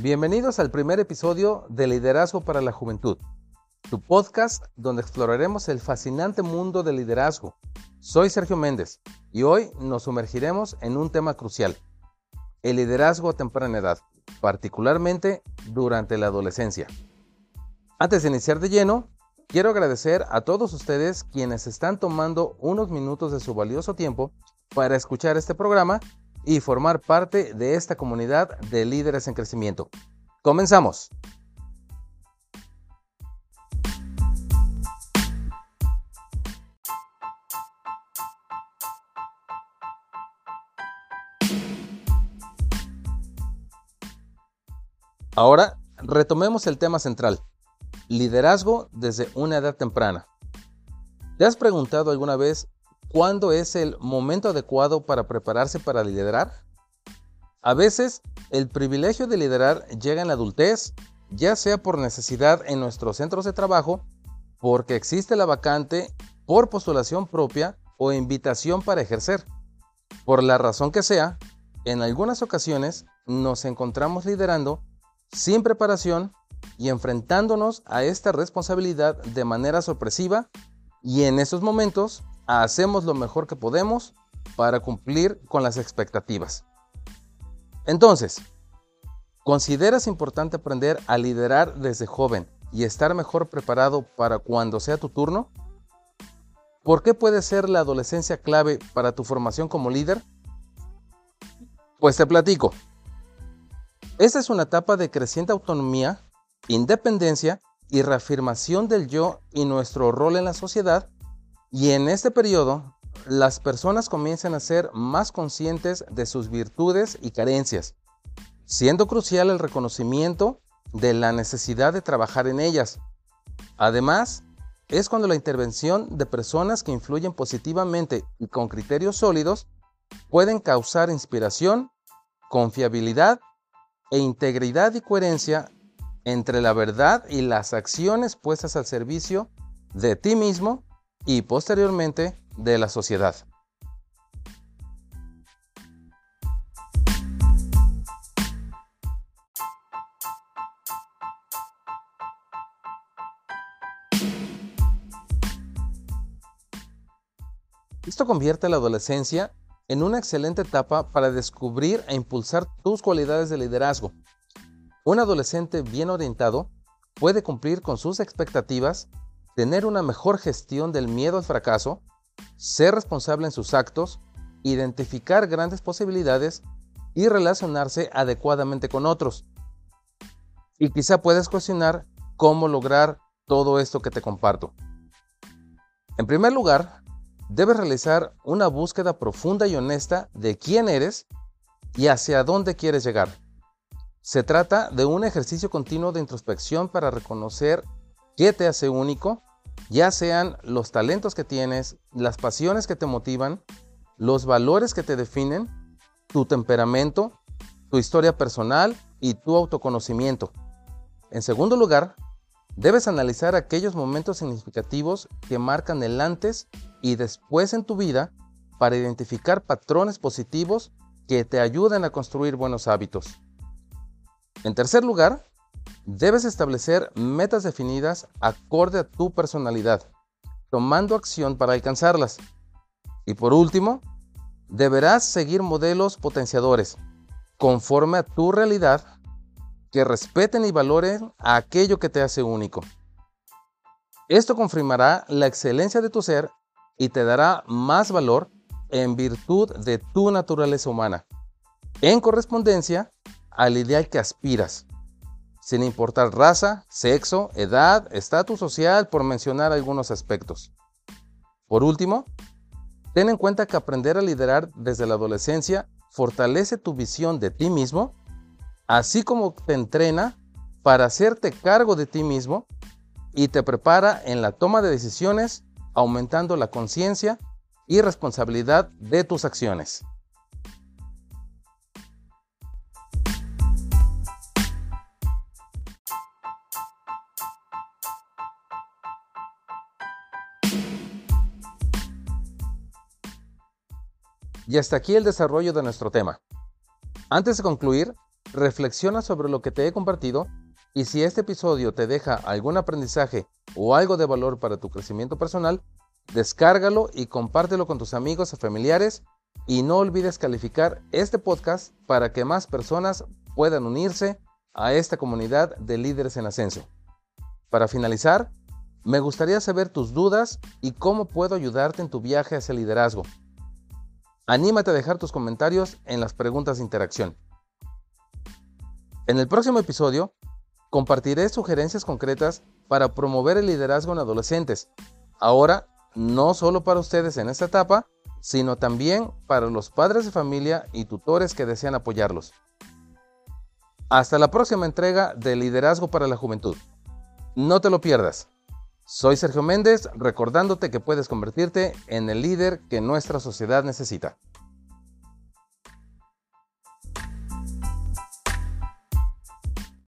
Bienvenidos al primer episodio de Liderazgo para la Juventud, tu podcast donde exploraremos el fascinante mundo del liderazgo. Soy Sergio Méndez y hoy nos sumergiremos en un tema crucial, el liderazgo a temprana edad, particularmente durante la adolescencia. Antes de iniciar de lleno, quiero agradecer a todos ustedes quienes están tomando unos minutos de su valioso tiempo para escuchar este programa y formar parte de esta comunidad de líderes en crecimiento. Comenzamos. Ahora retomemos el tema central, Liderazgo desde una edad temprana. ¿Te has preguntado alguna vez cuándo es el momento adecuado para prepararse para liderar? A veces, el privilegio de liderar llega en la adultez, ya sea por necesidad en nuestros centros de trabajo, porque existe la vacante, por postulación propia o invitación para ejercer. Por la razón que sea, en algunas ocasiones nos encontramos liderando sin preparación y enfrentándonos a esta responsabilidad de manera sorpresiva y en esos momentos hacemos lo mejor que podemos para cumplir con las expectativas. Entonces, ¿consideras importante aprender a liderar desde joven y estar mejor preparado para cuando sea tu turno? ¿Por qué puede ser la adolescencia clave para tu formación como líder? Pues te platico. Esta es una etapa de creciente autonomía independencia y reafirmación del yo y nuestro rol en la sociedad, y en este periodo las personas comienzan a ser más conscientes de sus virtudes y carencias, siendo crucial el reconocimiento de la necesidad de trabajar en ellas. Además, es cuando la intervención de personas que influyen positivamente y con criterios sólidos pueden causar inspiración, confiabilidad e integridad y coherencia entre la verdad y las acciones puestas al servicio de ti mismo y posteriormente de la sociedad. Esto convierte la adolescencia en una excelente etapa para descubrir e impulsar tus cualidades de liderazgo, un adolescente bien orientado puede cumplir con sus expectativas, tener una mejor gestión del miedo al fracaso, ser responsable en sus actos, identificar grandes posibilidades y relacionarse adecuadamente con otros. Y quizá puedes cuestionar cómo lograr todo esto que te comparto. En primer lugar, debes realizar una búsqueda profunda y honesta de quién eres y hacia dónde quieres llegar. Se trata de un ejercicio continuo de introspección para reconocer qué te hace único, ya sean los talentos que tienes, las pasiones que te motivan, los valores que te definen, tu temperamento, tu historia personal y tu autoconocimiento. En segundo lugar, debes analizar aquellos momentos significativos que marcan el antes y después en tu vida para identificar patrones positivos que te ayuden a construir buenos hábitos. En tercer lugar, debes establecer metas definidas acorde a tu personalidad, tomando acción para alcanzarlas. Y por último, deberás seguir modelos potenciadores, conforme a tu realidad, que respeten y valoren aquello que te hace único. Esto confirmará la excelencia de tu ser y te dará más valor en virtud de tu naturaleza humana. En correspondencia, al ideal que aspiras, sin importar raza, sexo, edad, estatus social, por mencionar algunos aspectos. Por último, ten en cuenta que aprender a liderar desde la adolescencia fortalece tu visión de ti mismo, así como te entrena para hacerte cargo de ti mismo y te prepara en la toma de decisiones, aumentando la conciencia y responsabilidad de tus acciones. Y hasta aquí el desarrollo de nuestro tema. Antes de concluir, reflexiona sobre lo que te he compartido y si este episodio te deja algún aprendizaje o algo de valor para tu crecimiento personal, descárgalo y compártelo con tus amigos o familiares y no olvides calificar este podcast para que más personas puedan unirse a esta comunidad de líderes en ascenso. Para finalizar, me gustaría saber tus dudas y cómo puedo ayudarte en tu viaje hacia el liderazgo. Anímate a dejar tus comentarios en las preguntas de interacción. En el próximo episodio, compartiré sugerencias concretas para promover el liderazgo en adolescentes. Ahora, no solo para ustedes en esta etapa, sino también para los padres de familia y tutores que desean apoyarlos. Hasta la próxima entrega de Liderazgo para la Juventud. No te lo pierdas. Soy Sergio Méndez, recordándote que puedes convertirte en el líder que nuestra sociedad necesita.